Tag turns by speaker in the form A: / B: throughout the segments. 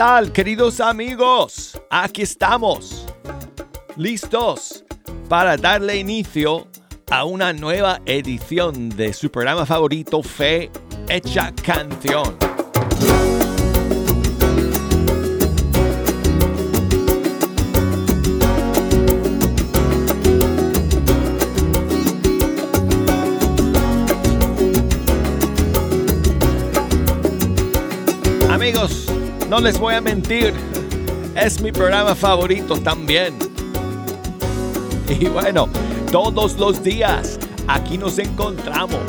A: ¿Qué tal, queridos amigos? Aquí estamos, listos para darle inicio a una nueva edición de su programa favorito Fe Hecha Canción. Amigos, no les voy a mentir, es mi programa favorito también. Y bueno, todos los días aquí nos encontramos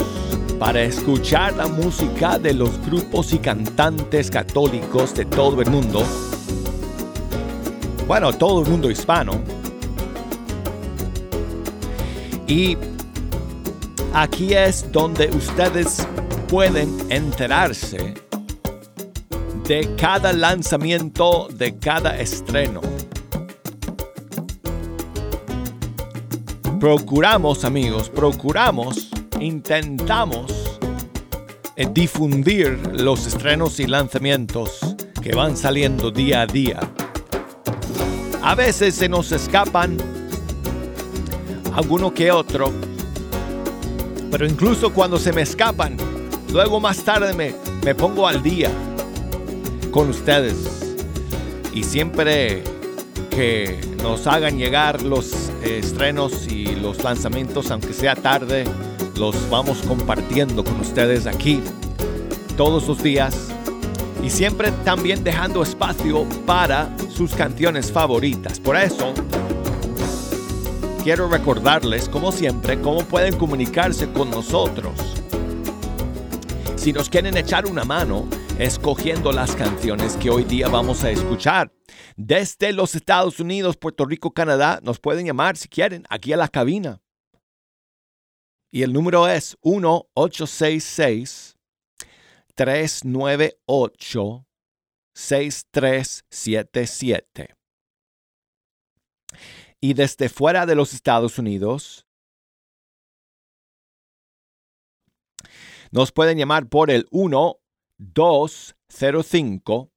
A: para escuchar la música de los grupos y cantantes católicos de todo el mundo. Bueno, todo el mundo hispano. Y aquí es donde ustedes pueden enterarse de cada lanzamiento, de cada estreno. Procuramos, amigos, procuramos, intentamos eh, difundir los estrenos y lanzamientos que van saliendo día a día. A veces se nos escapan alguno que otro, pero incluso cuando se me escapan, luego más tarde me, me pongo al día con ustedes. Y siempre que nos hagan llegar los estrenos y los lanzamientos, aunque sea tarde, los vamos compartiendo con ustedes aquí todos los días. Y siempre también dejando espacio para sus canciones favoritas. Por eso, quiero recordarles, como siempre, cómo pueden comunicarse con nosotros. Si nos quieren echar una mano, escogiendo las canciones que hoy día vamos a escuchar. Desde los Estados Unidos, Puerto Rico, Canadá, nos pueden llamar si quieren aquí a la cabina. Y el número es 1-866-398-6377. Y desde fuera de los Estados Unidos, nos pueden llamar por el 1 205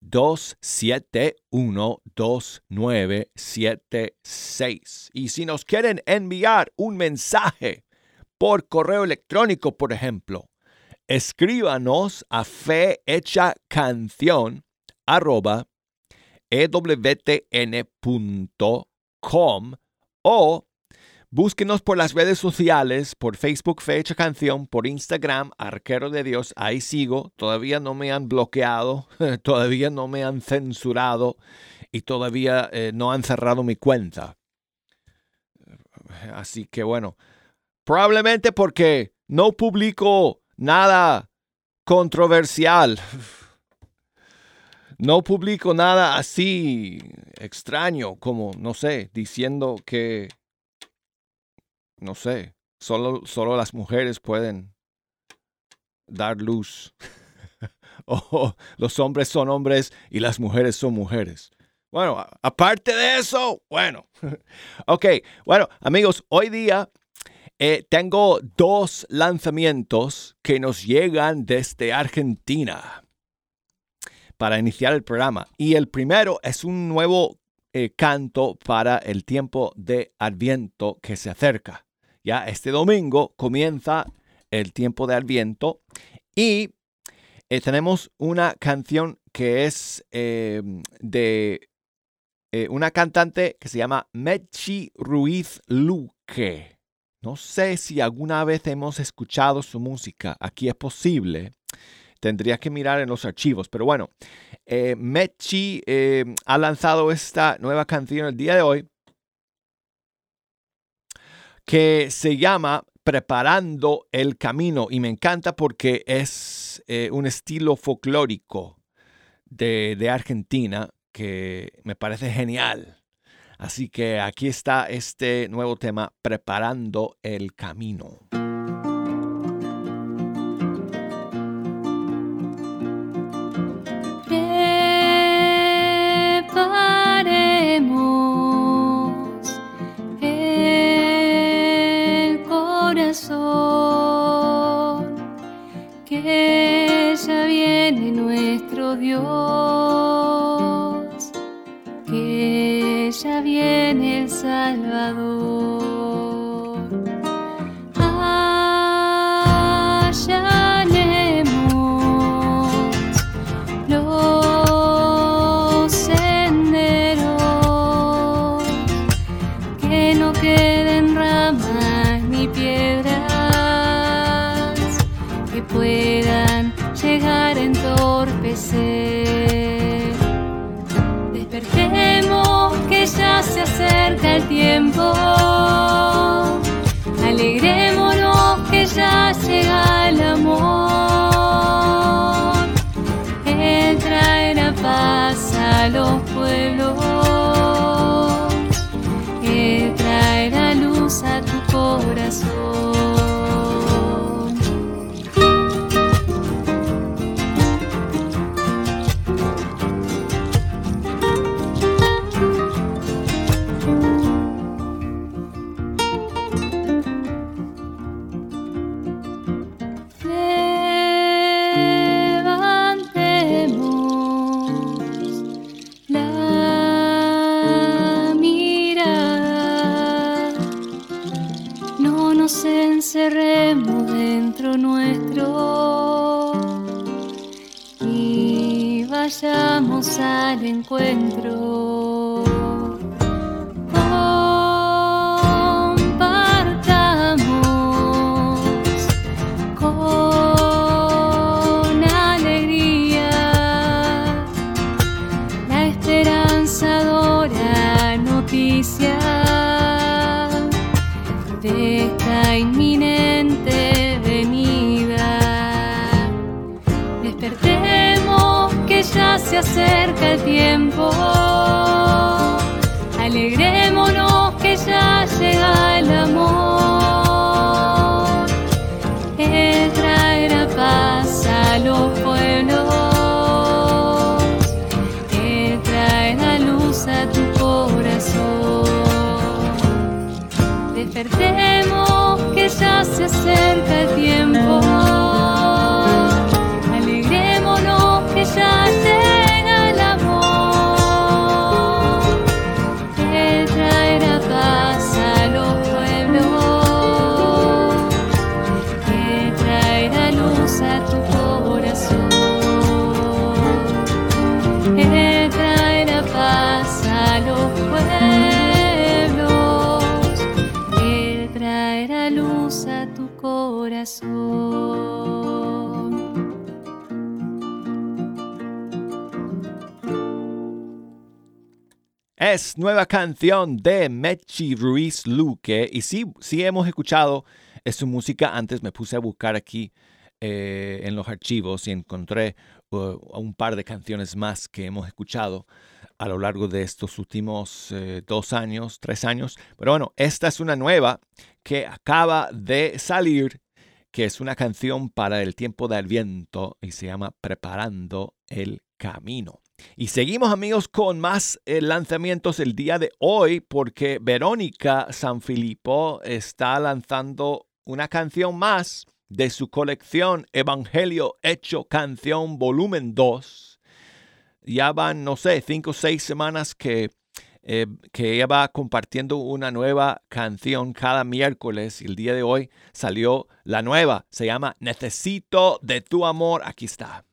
A: 271 2976. Y si nos quieren enviar un mensaje por correo electrónico, por ejemplo, escríbanos a canción arroba ewtn.com o Búsquenos por las redes sociales, por Facebook Fecha Canción, por Instagram Arquero de Dios. Ahí sigo. Todavía no me han bloqueado, todavía no me han censurado y todavía eh, no han cerrado mi cuenta. Así que bueno, probablemente porque no publico nada controversial. No publico nada así extraño como, no sé, diciendo que no sé, solo, solo las mujeres pueden dar luz. o los hombres son hombres y las mujeres son mujeres. Bueno, aparte de eso, bueno. ok, bueno, amigos, hoy día eh, tengo dos lanzamientos que nos llegan desde Argentina para iniciar el programa. Y el primero es un nuevo eh, canto para el tiempo de Adviento que se acerca. Ya este domingo comienza el tiempo de Adviento y eh, tenemos una canción que es em, de eh, una cantante que se llama Mechi Ruiz Luque. No sé si alguna vez hemos escuchado su música. Aquí es posible. Tendría que mirar en los archivos. Pero bueno, eh, Mechi em, ha lanzado esta nueva canción el día de hoy que se llama Preparando el Camino y me encanta porque es eh, un estilo folclórico de, de Argentina que me parece genial. Así que aquí está este nuevo tema, Preparando el Camino.
B: Que
C: ya viene nuestro Dios, que ya viene el Salvador.
A: Es nueva canción de Mechi Ruiz Luque. Y sí, sí hemos escuchado su música. Antes me puse a buscar aquí eh, en los archivos y encontré uh, un par de canciones más que hemos escuchado a lo largo de estos últimos eh, dos años, tres años. Pero bueno, esta es una nueva que acaba de salir que es una canción para el tiempo del viento y se llama Preparando el Camino. Y seguimos amigos con más eh, lanzamientos el día de hoy porque Verónica Sanfilippo está lanzando una canción más de su colección Evangelio Hecho Canción Volumen 2. Ya van, no sé, cinco o seis semanas que eh, que ella va compartiendo una nueva canción cada miércoles y el día de hoy salió la nueva. Se llama Necesito de tu amor. Aquí está.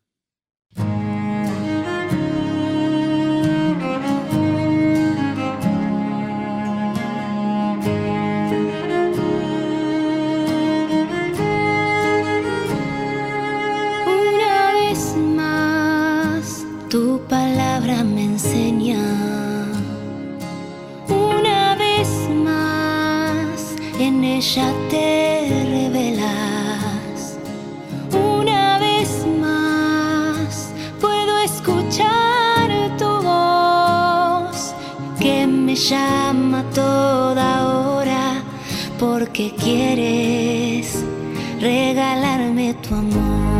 C: Ella te revelas. Una vez más puedo escuchar tu voz que me llama toda hora porque quieres regalarme tu amor.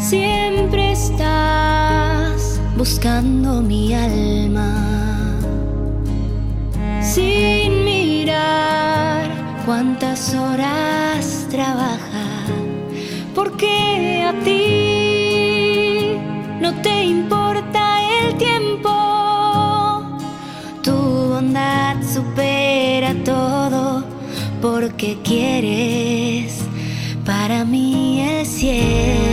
C: Siempre estás buscando mi alma sin mirar
B: cuántas horas trabaja, porque a ti no te importa el tiempo. Tu bondad supera todo, porque quieres para mí el cielo.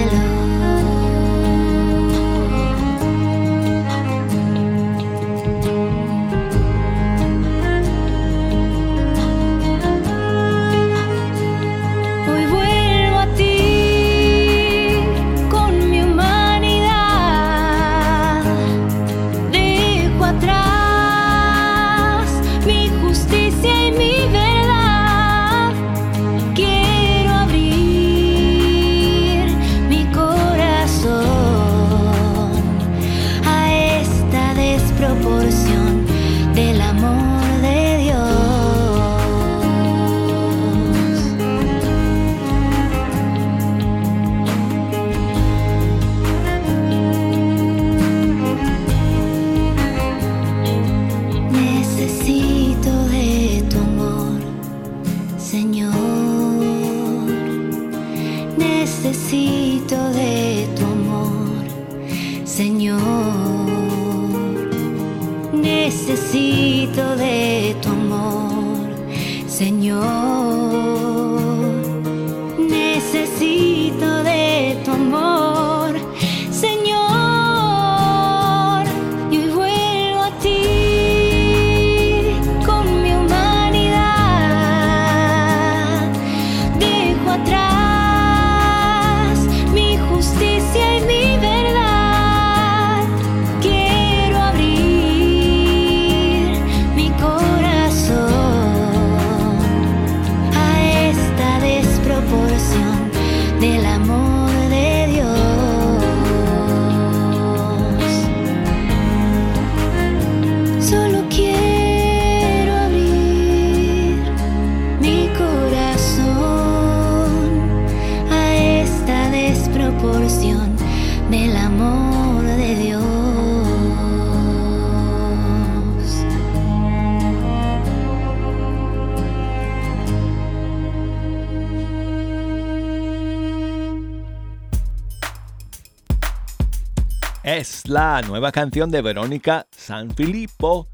A: La nueva canción de Verónica Sanfilippo,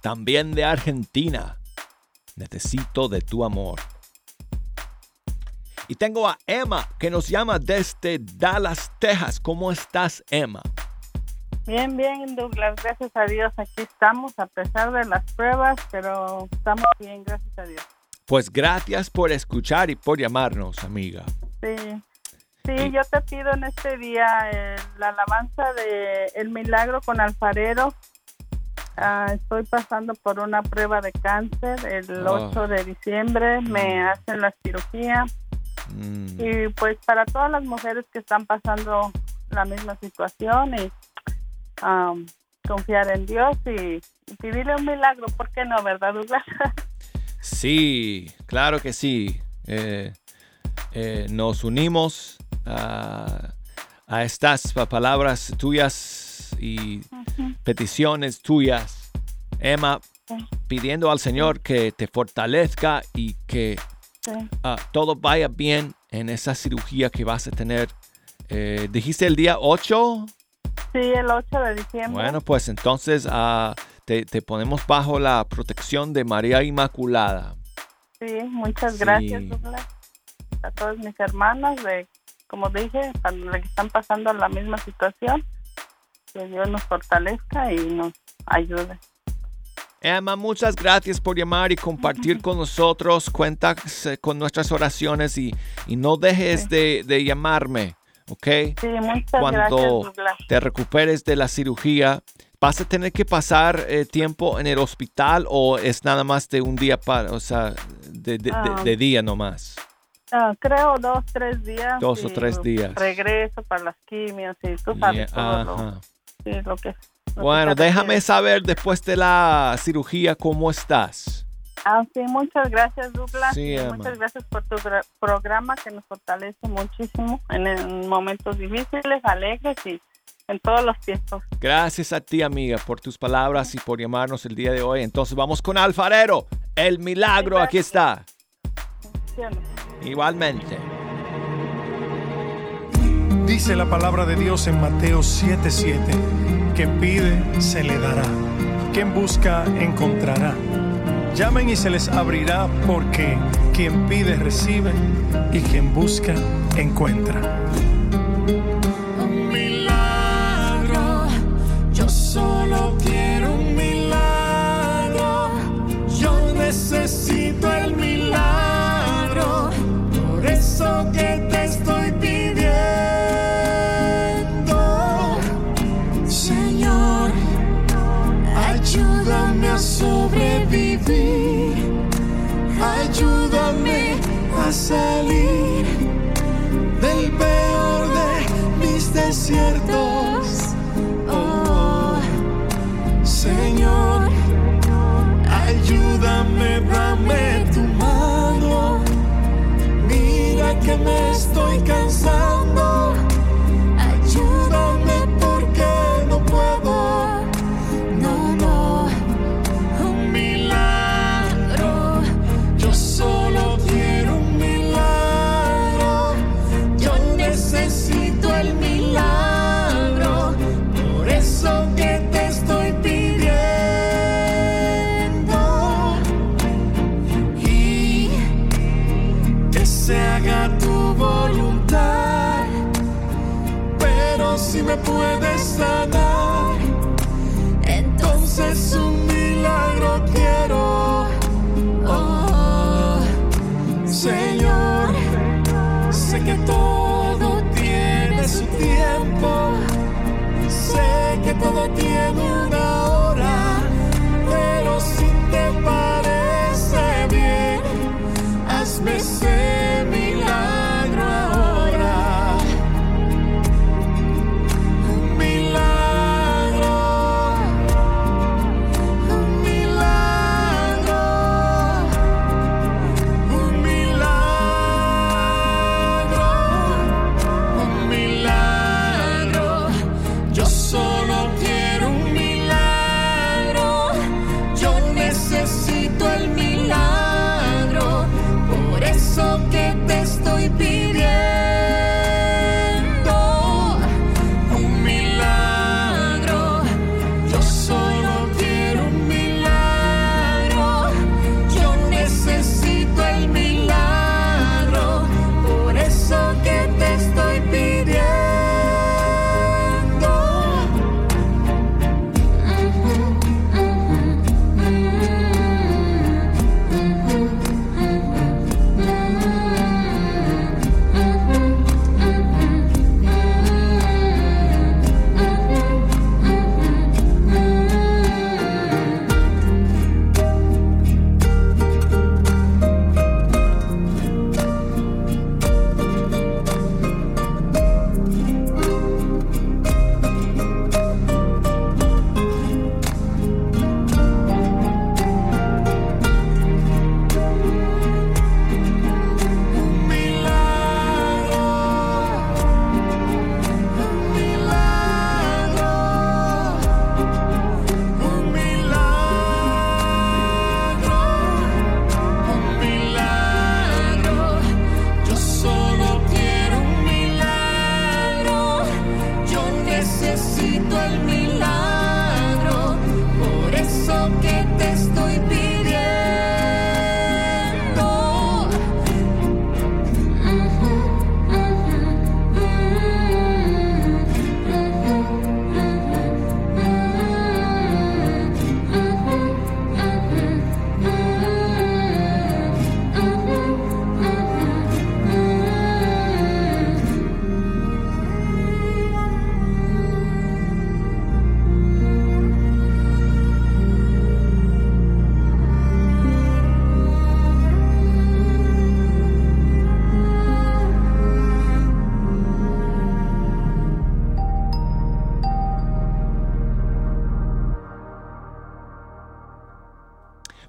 A: también de Argentina. Necesito de tu amor. Y tengo a Emma que nos llama desde Dallas, Texas. ¿Cómo estás, Emma?
D: Bien, bien, Douglas, gracias a Dios. Aquí estamos a pesar de las pruebas, pero estamos bien, gracias a Dios.
A: Pues gracias por escuchar y por llamarnos, amiga.
D: Sí, sí, yo te pido en este día eh, la alabanza de El Milagro con Alfarero. Ah, estoy pasando por una prueba de cáncer el
A: Oh.
D: 8 de diciembre, me hacen la cirugía
A: Mm,
D: y pues para todas las mujeres que están pasando la misma situación y am, confiar en Dios y, y pedirle un milagro, ¿por qué no, verdad, Douglas?
A: Sí, claro que sí. Eh, eh, nos unimos a, a estas pa- palabras tuyas y peticiones tuyas, Emma, pidiendo al Señor que te fortalezca y que
D: Sí.
A: ah, todo vaya bien en esa cirugía que vas a tener. Eh, ¿Dijiste el día 8?
D: Sí, el 8 de diciembre.
A: Bueno, pues entonces ah, te, te ponemos bajo la protección de María Inmaculada.
D: Sí, muchas
A: Sí.
D: gracias, Douglas. A todos mis hermanos, de, como dije, para los que están pasando la misma situación, que Dios nos fortalezca y nos ayude.
A: Emma, muchas gracias por llamar y compartir con nosotros. Cuentas eh, con nuestras oraciones y, y no dejes
D: Sí.
A: de, de llamarme, ¿ok?
D: Sí, muchas
A: Cuando
D: gracias,
A: te recuperes de la cirugía, ¿vas a tener que pasar eh, tiempo en el hospital o es nada más de un día para, o sea, de, de- de-
D: Ah.
A: de día nomás?
D: Ah, creo dos, tres días.
A: Dos o tres días.
D: Regreso para las quimios y tú sabes
A: Yeah,
D: todo lo, sí, lo que... lo
A: Bueno, déjame saber después de la cirugía cómo estás.
D: Ah, sí, muchas gracias, Douglas.
A: Sí,
D: muchas gracias por tu gra- programa que nos fortalece muchísimo en, en momentos difíciles, alegres y en todos los tiempos.
A: Gracias a ti, amiga, por tus palabras y por llamarnos el día de hoy. Entonces vamos con Alfarero. El milagro, aquí está. Igualmente.
E: Dice la palabra de Dios en Mateo 7:7, que pide, se le dará, quien busca, encontrará. Llamen y se les abrirá porque quien pide recibe y quien busca encuentra.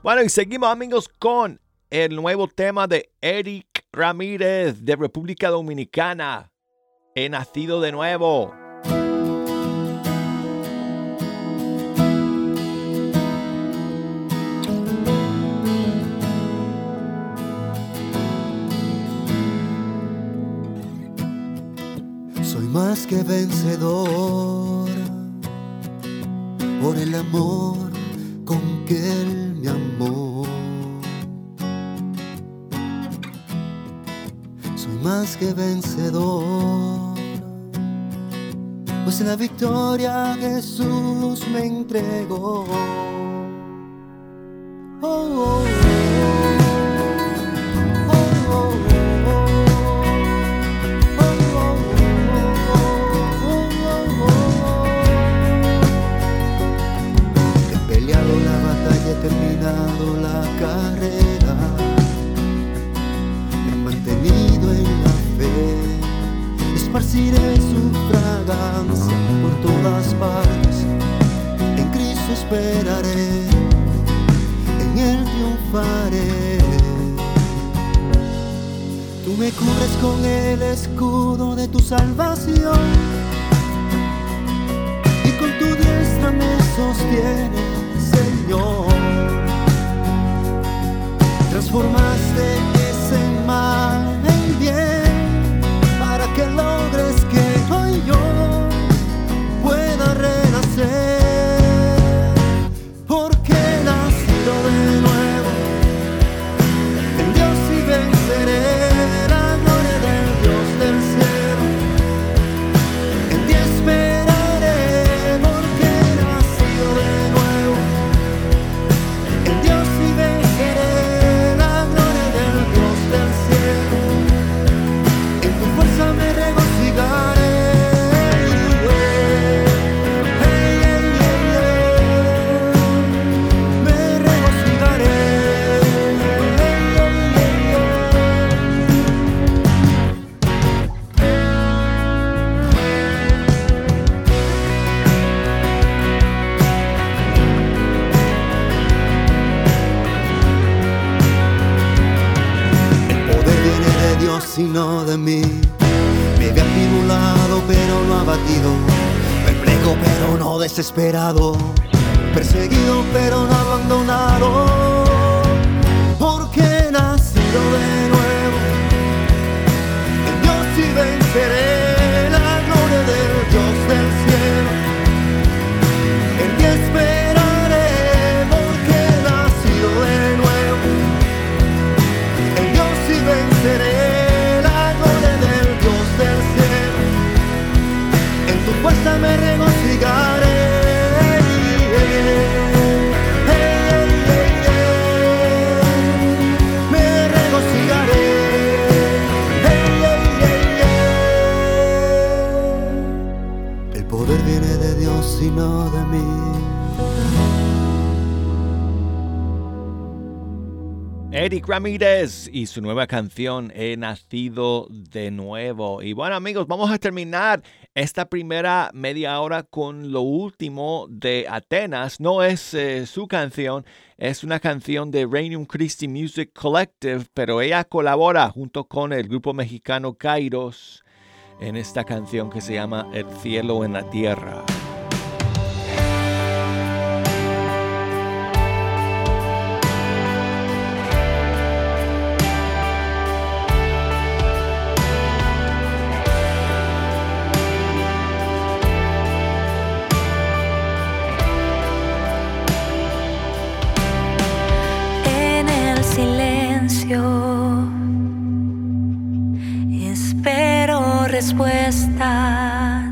A: Bueno, y seguimos amigos con el nuevo tema de Eric Ramírez de República Dominicana. He nacido de nuevo.
F: Soy
G: más que vencedor por el amor con que él me amó. Soy más que vencedor, pues la victoria Jesús me entregó. Oh, oh, oh, viene de mí. Me ve atribulado pero no abatido. Perplejo pero no desesperado. Perseguido pero no abandonado. Porque he nacido de nuevo. En Dios y venceré fuerza me regocijaré. Me regocijaré. El poder viene de Dios y no de mí.
A: Eric Ramírez y su nueva canción He nacido de nuevo. Y bueno amigos, vamos a terminar esta primera media hora con lo último de Atenas. No es eh, su canción, es una canción de Regnum Christi Music Collective, pero ella colabora junto con el grupo mexicano Kairos en esta canción que se llama El cielo en la tierra.
B: Respuestas.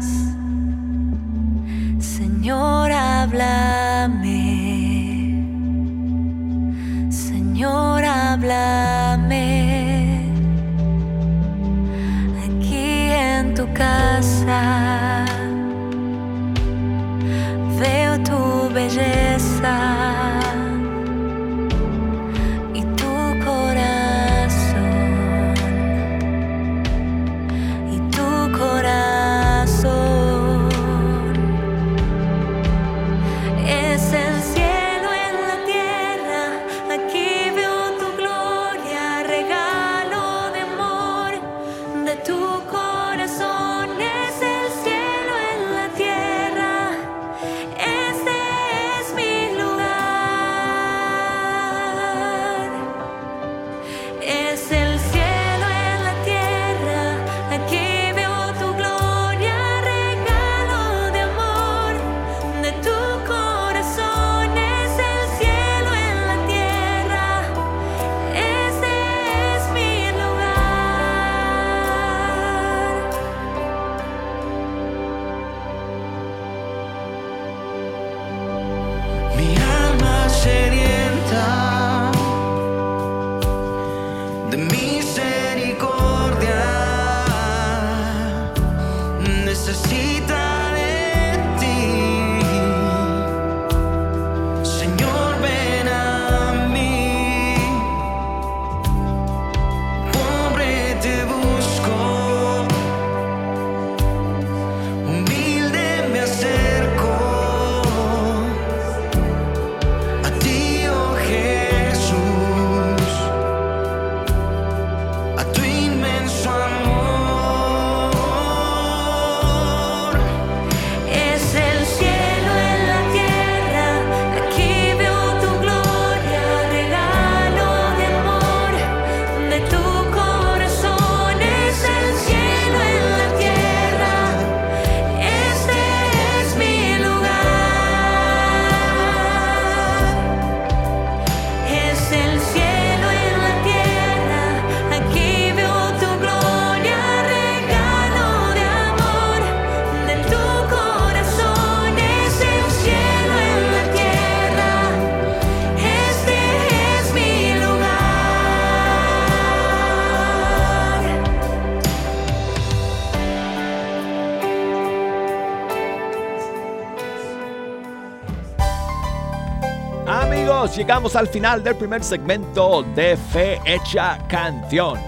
A: Llegamos al final del primer segmento de Fe Hecha Canción.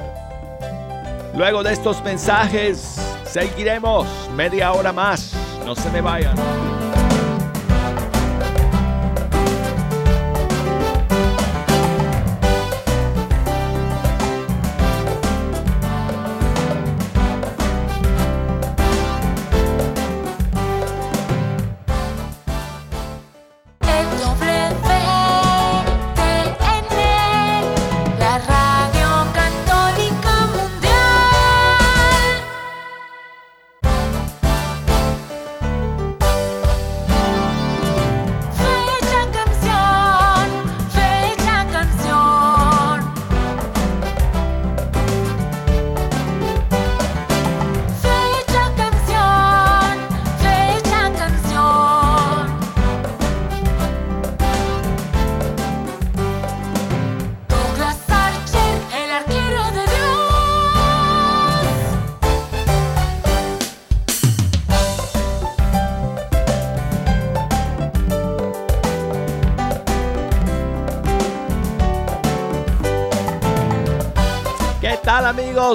A: Luego de estos mensajes, seguiremos media hora más. No se me vayan.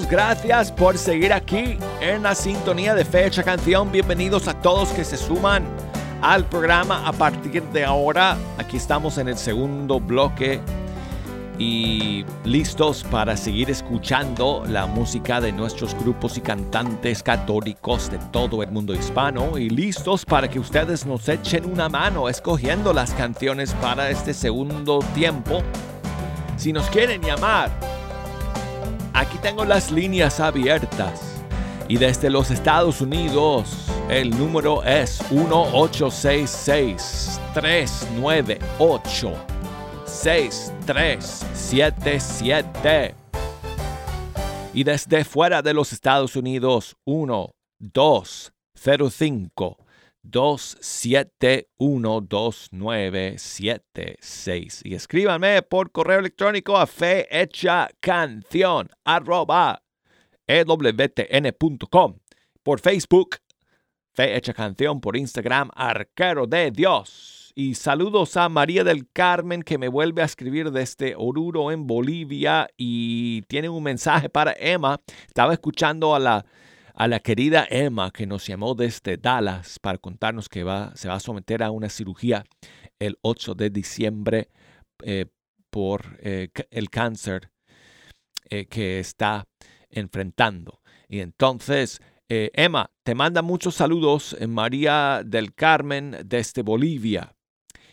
A: Gracias por seguir aquí en la sintonía de Fecha Canción. Bienvenidos a todos que se suman al programa a partir de ahora. Aquí estamos en el segundo bloque y listos para seguir escuchando la música de nuestros grupos y cantantes católicos de todo el mundo hispano y listos para que ustedes nos echen una mano escogiendo las canciones para este segundo tiempo. Si nos quieren llamar Aquí tengo las líneas abiertas. Y desde los Estados Unidos, el número es 1866-398-6377. Y desde fuera de los Estados Unidos, 1205 2712976 y escríbanme por correo electrónico a fehechacanción arroba ewtn.com por Facebook Fe Hecha Canción por Instagram Arquero de Dios. Y saludos a María del Carmen que me vuelve a escribir desde Oruro en Bolivia y tiene un mensaje para Emma. Estaba escuchando a la a la querida Emma que nos llamó desde Dallas para contarnos que va, se va a someter a una cirugía el 8 de diciembre eh, por eh, el cáncer eh, que está enfrentando. Y entonces, Emma, te manda muchos saludos María del Carmen desde Bolivia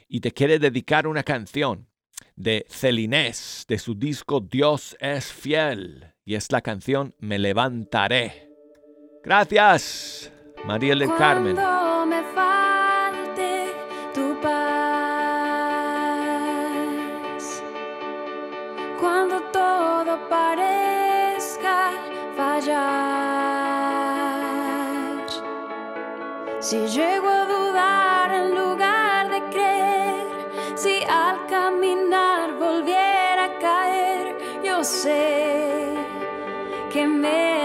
A: y te quiere dedicar una canción de Celinés de su disco Dios es fiel y es la canción Me levantaré. Gracias, María del Carmen.
B: Me falte tu paz, cuando todo parezca fallar, si llego a dudar en lugar de creer, si al caminar volviera a caer, yo sé que me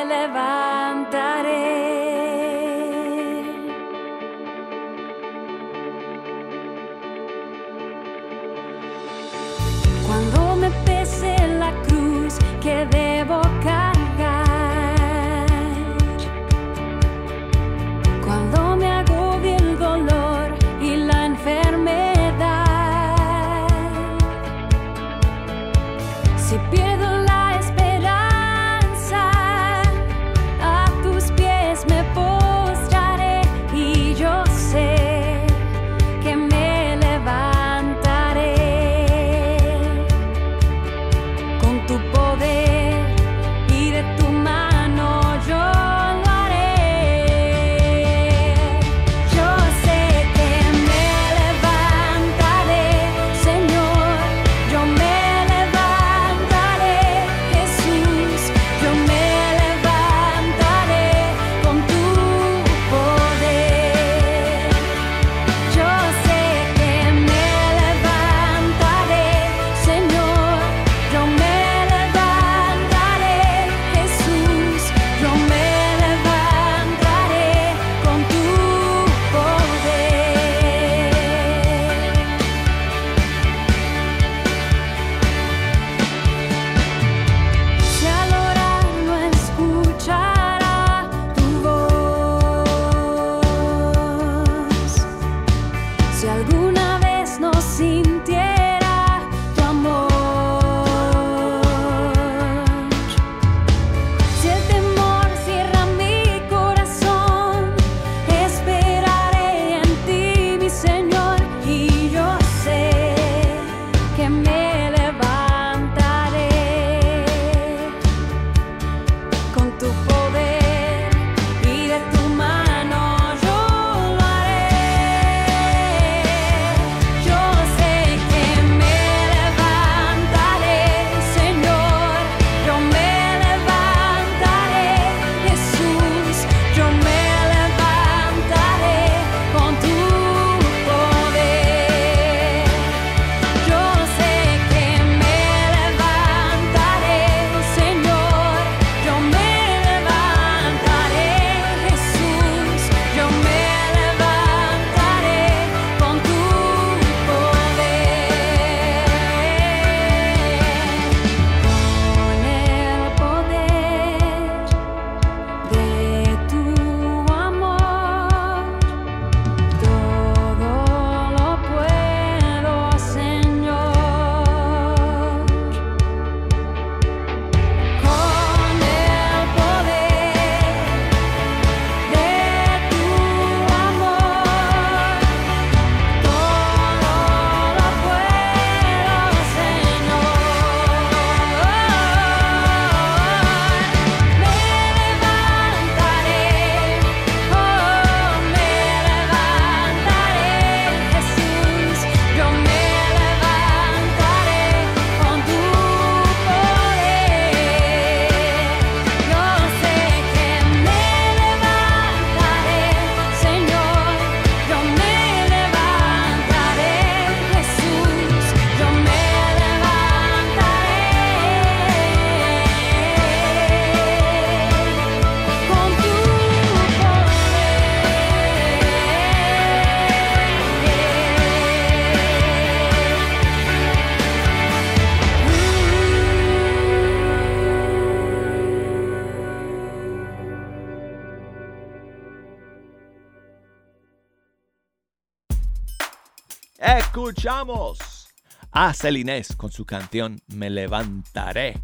A: escuchamos a Celinés con su canción Me levantaré.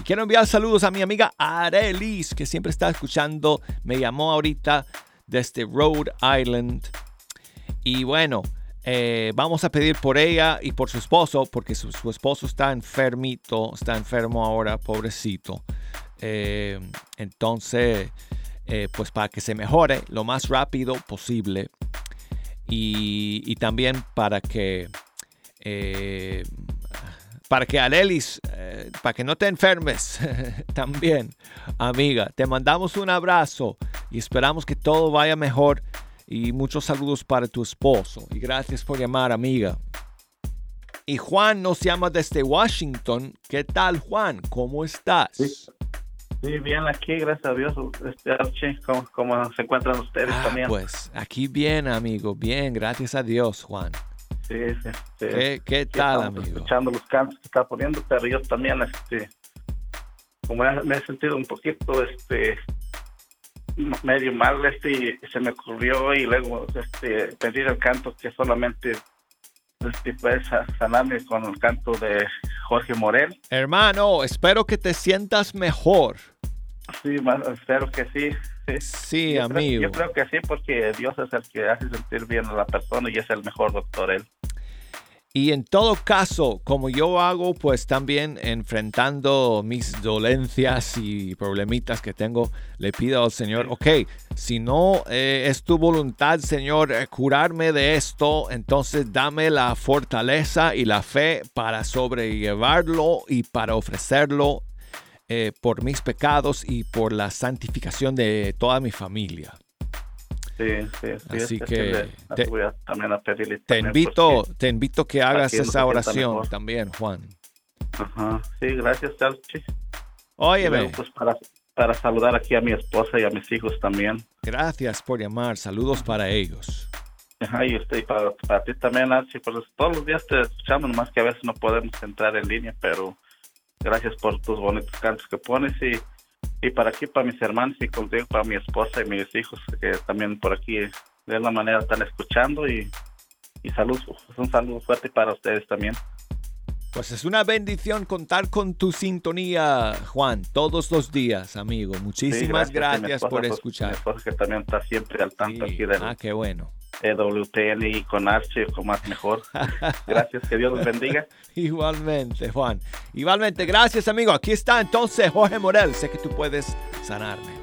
A: Y quiero enviar saludos a mi amiga Arelis, que siempre está escuchando. Me llamó ahorita desde Rhode Island. Y bueno, eh, vamos a pedir por ella y por su esposo, porque su, su esposo está enfermito, está enfermo ahora, pobrecito. Eh, entonces, eh, pues para que se mejore lo más rápido posible. Y, también para que eh, para que Alelis, eh, para que no te enfermes también, amiga. Te mandamos un abrazo y esperamos que todo vaya mejor. Y muchos saludos para tu esposo. Y gracias por llamar, amiga. Y Juan nos llama desde Washington. ¿Qué tal, Juan? ¿Cómo estás?
H: Sí. Sí, bien aquí, gracias a Dios, este Archie, ¿cómo, cómo se encuentran ustedes
A: Ah,
H: también?
A: pues aquí bien, amigo. Bien, gracias a Dios, Juan.
H: Sí, sí, sí.
A: ¿Qué, tal, amigo?
H: Escuchando los cantos que está poniendo, pero yo también, este, como me he sentido un poquito, este, medio mal, este, y se me ocurrió y luego, este, pedir el canto que solamente, este, puede sa- sanarme con el canto de Jorge Morel.
A: Hermano, espero que te sientas mejor.
H: Sí, más, espero que sí. sí.
A: Sí,
H: Yo creo-
A: amigo.
H: yo creo que sí, porque Dios es el que hace sentir bien a la persona y es el mejor doctor él.
A: Y en todo caso, como yo hago, pues también enfrentando mis dolencias y problemitas que tengo, le pido al Señor, ok, si no eh, es tu voluntad, Señor, eh, curarme de esto, entonces dame la fortaleza y la fe para sobrellevarlo y para ofrecerlo eh, por mis pecados y por la santificación de toda mi familia.
H: Sí, sí, sí.
A: Así
H: es
A: que te-
H: también a pedirle
A: Te
H: también
A: invito,
H: porque-
A: te invito que hagas esa oración
H: mejor.
A: también, Juan.
H: Ajá, sí, gracias. Y
A: Óyeme.
H: pues para, para saludar aquí a mi esposa y a mis hijos también.
A: Gracias por llamar. Saludos para ellos.
H: Ajá, y este, y para, para ti también, Archie, pues todos los días te escuchamos, nomás que a veces no podemos entrar en línea, pero gracias por tus bonitos cantos que pones y, y para aquí, para mis hermanos y contigo, para mi esposa y mis hijos, que también por aquí de alguna manera están escuchando y, y saludos, un saludo fuerte para ustedes también.
A: Pues es una bendición contar con tu sintonía, Juan, todos los días, amigo. Muchísimas gracias,
H: esposa,
A: por
H: pues,
A: escuchar.
H: Mi esposa que también está siempre al tanto
A: Sí.
H: aquí
A: Ah, qué bueno.
H: EWTN y con Archie, con más mejor. Gracias, que Dios los bendiga.
A: Igualmente, Juan. Igualmente, gracias, amigo. Aquí está entonces Jorge Morel. Sé que tú puedes sanarme.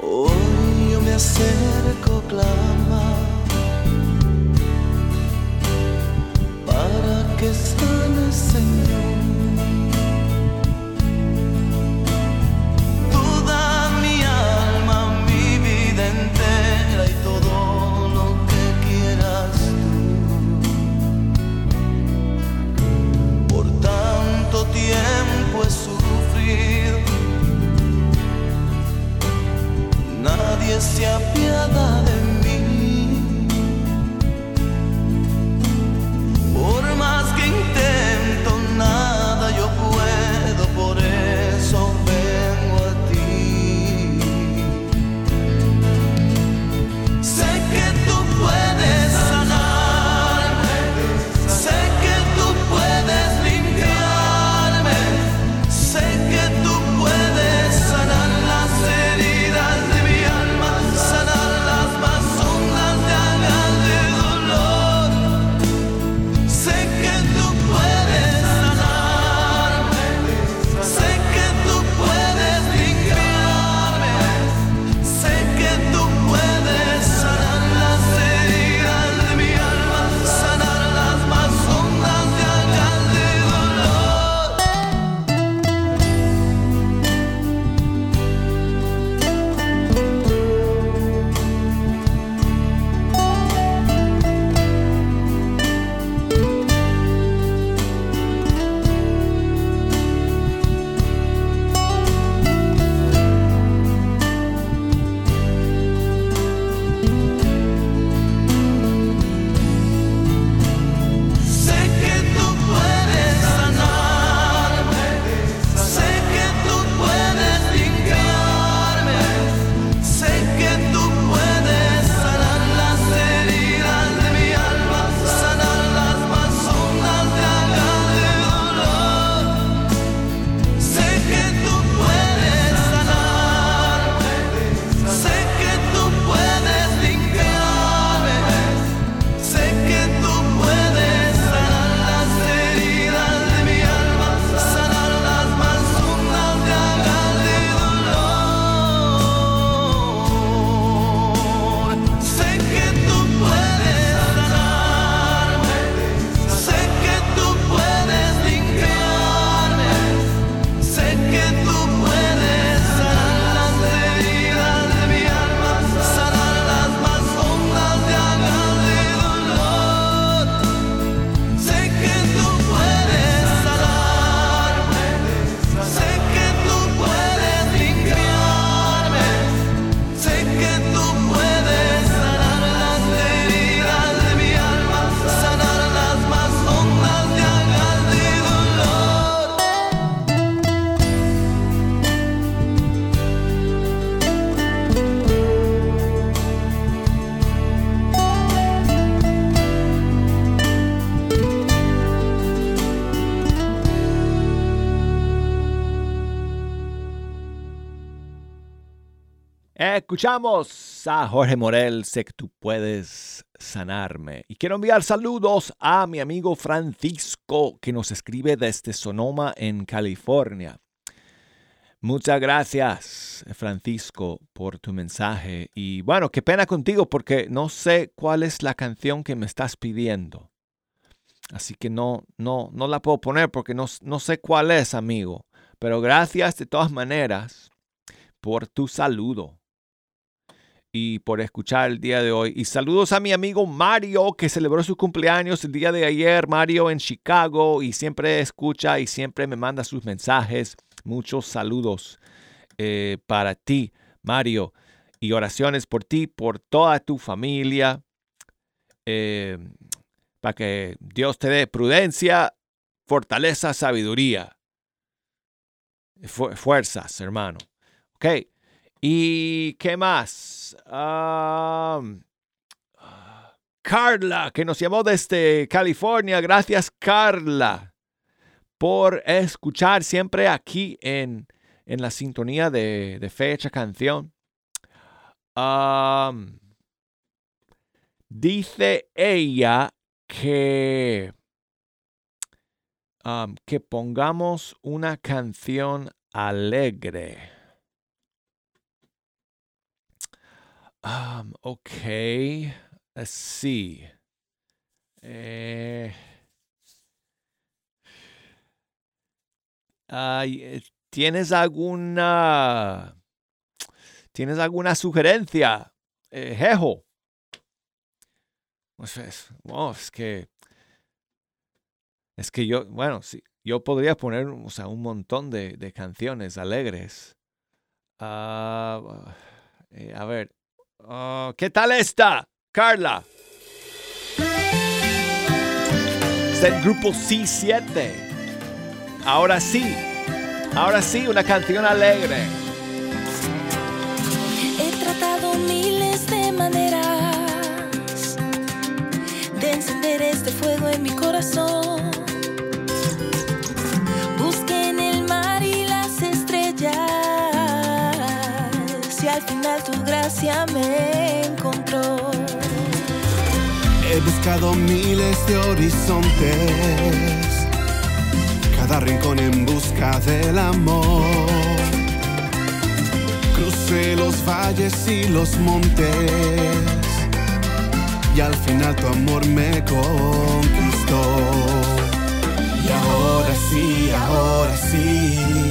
G: Hoy yo me acerco, clama, para que sane, Señor.
A: Escuchamos a Jorge Morel, sé que tú puedes sanarme. Y quiero enviar saludos a mi amigo Francisco, que nos escribe desde Sonoma, en California. Muchas gracias, Francisco, por tu mensaje. Y bueno, qué pena contigo porque no sé cuál es la canción que me estás pidiendo. Así que no, no, no la puedo poner porque no, no sé cuál es, amigo. Pero gracias de todas maneras por tu saludo y por escuchar el día de hoy. Y saludos a mi amigo Mario, que celebró su cumpleaños el día de ayer. Mario en Chicago y siempre escucha y siempre me manda sus mensajes. Muchos saludos eh, para ti, Mario. Y oraciones por ti, por toda tu familia. eh, para que Dios te dé prudencia, fortaleza, sabiduría. Fu- fuerzas, hermano. Ok. ¿Y qué más? Carla, que nos llamó desde California. Gracias, Carla, por escuchar siempre aquí en, en la sintonía de, de Fecha Canción. Dice ella que, que pongamos una canción alegre. Um, ok. Let's see. Eh, eh, ¿Tienes alguna. ¿Tienes alguna sugerencia, eh, Jejo? Pues es que. Es que yo, bueno, sí, yo podría poner o sea, un montón de, de canciones alegres. Ah, eh, a ver, Ah, ¿Qué tal esta, Carla? Es del grupo C7. Ahora sí, ahora sí, una canción alegre.
I: He tratado miles de maneras de encender este fuego en mi corazón. Gracia me encontró.
G: He buscado miles de horizontes, cada rincón en busca del amor. Crucé los valles y los montes, y al final tu amor me conquistó. Y ahora sí, ahora sí.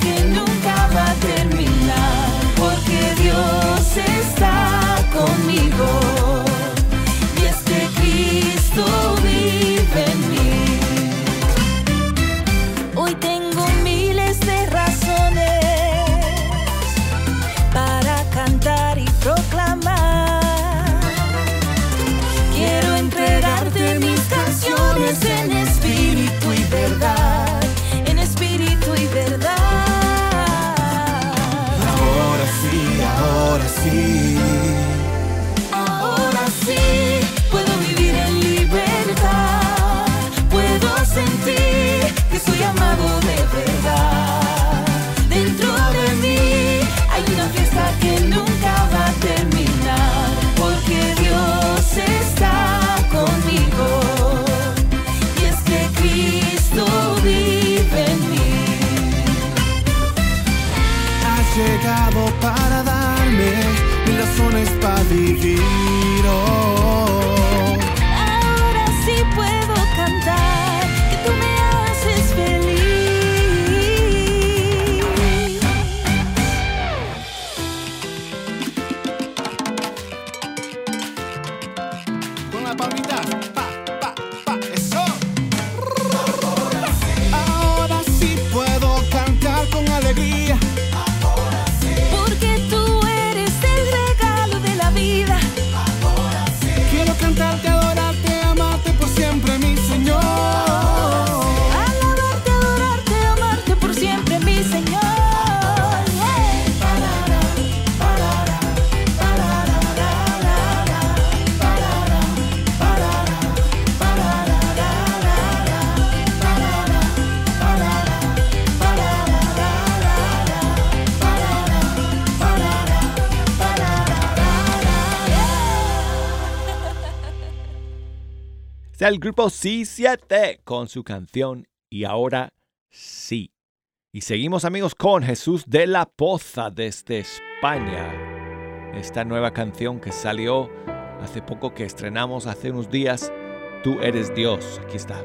I: Que nunca va a terminar. Porque Dios está conmigo. Y es que Cristo el
A: grupo C7 con su canción Y ahora sí. Y seguimos amigos con Jesús de la Poza desde España. Esta nueva canción que salió hace poco, que estrenamos hace unos días, Tú eres Dios. Aquí está.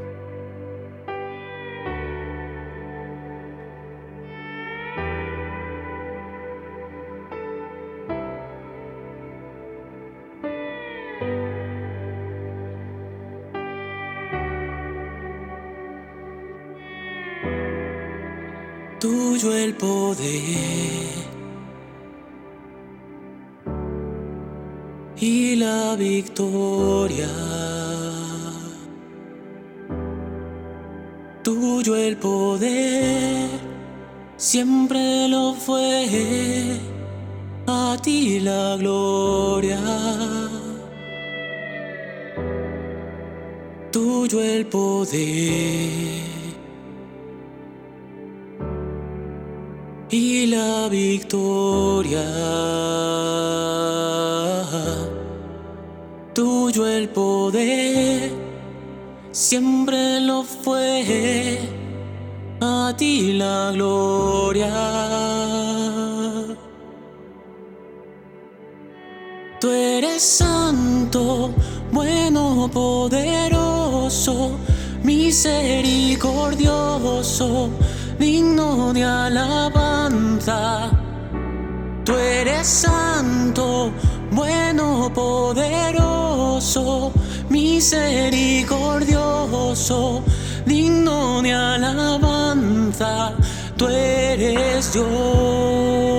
J: santo, bueno, poderoso, misericordioso, digno de alabanza, tú eres Dios.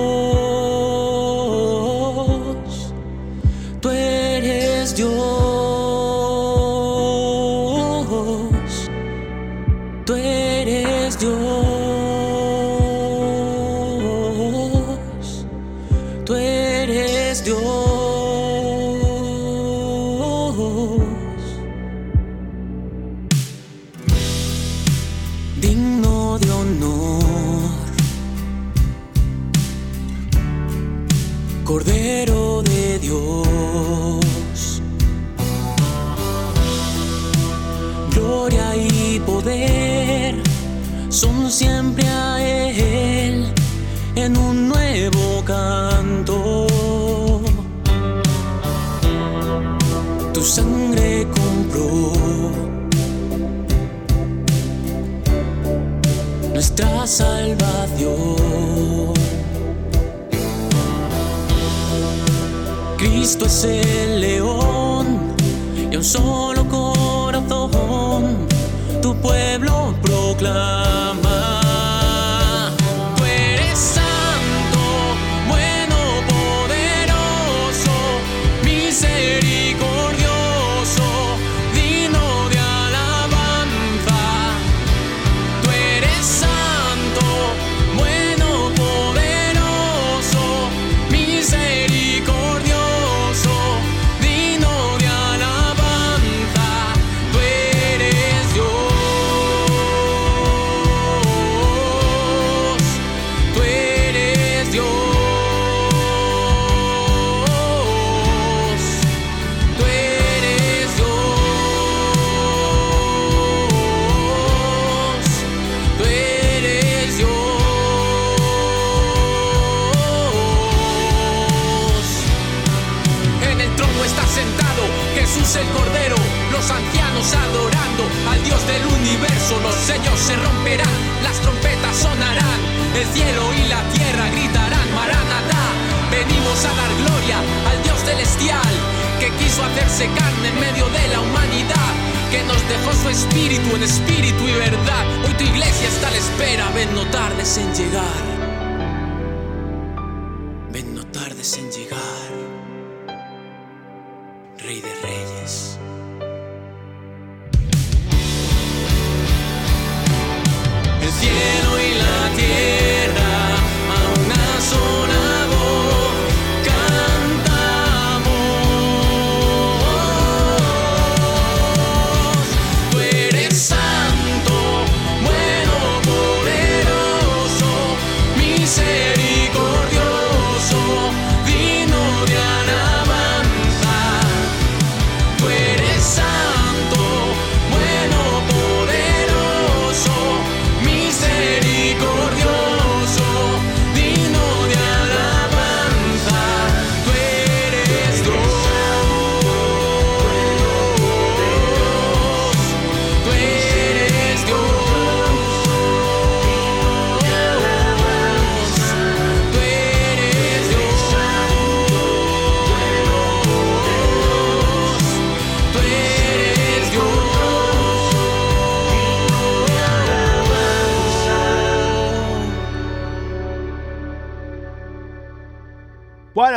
A: você.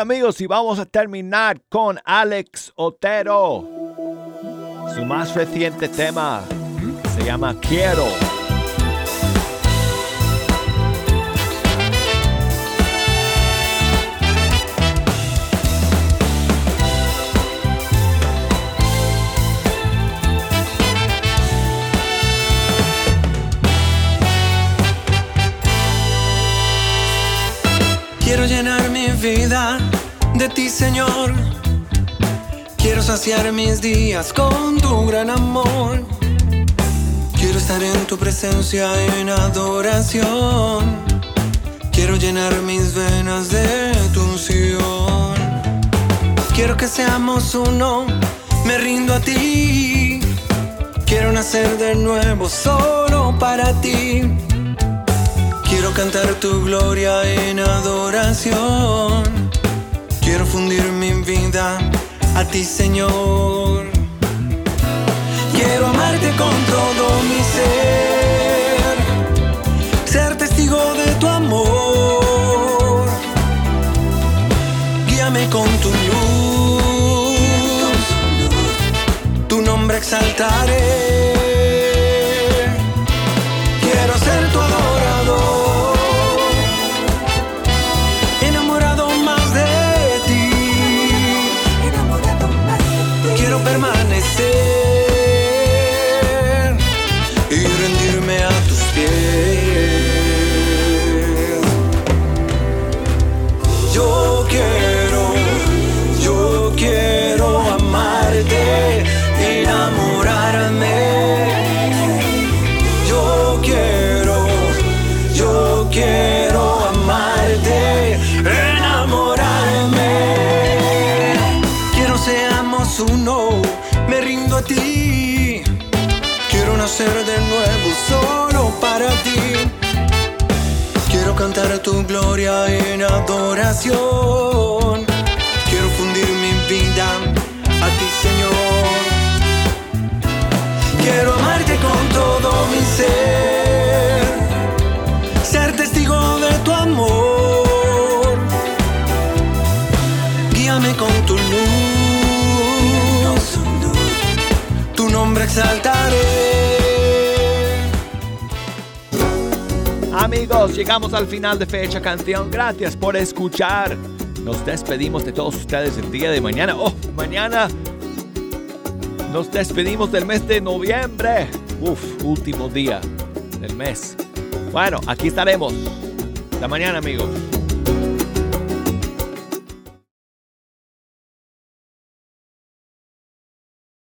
A: Amigos, y vamos a terminar con Alex Otero. Su más reciente tema se llama Quiero.
K: Quiero llenar mi vida de ti, Señor. Quiero saciar mis días con tu gran amor. Quiero estar en tu presencia en adoración. Quiero llenar mis venas de tu unción. Quiero que seamos uno, me rindo a ti. Quiero nacer de nuevo solo para ti. Quiero cantar tu gloria en adoración. Quiero fundir mi vida a ti, Señor. Quiero amarte con todo mi ser. Ser testigo de tu amor. Guíame con tu luz. Tu nombre exaltaré. Quiero fundir mi vida a ti, Señor. Quiero amarte con todo mi ser, ser testigo de tu amor. Guíame con tu luz, tu nombre exaltaré.
A: Llegamos al final de Fecha Canción. Gracias por escuchar. Nos despedimos de todos ustedes el día de mañana. Oh, mañana nos despedimos del mes de noviembre. Uf, último día del mes. Bueno, aquí estaremos. Hasta mañana, amigos.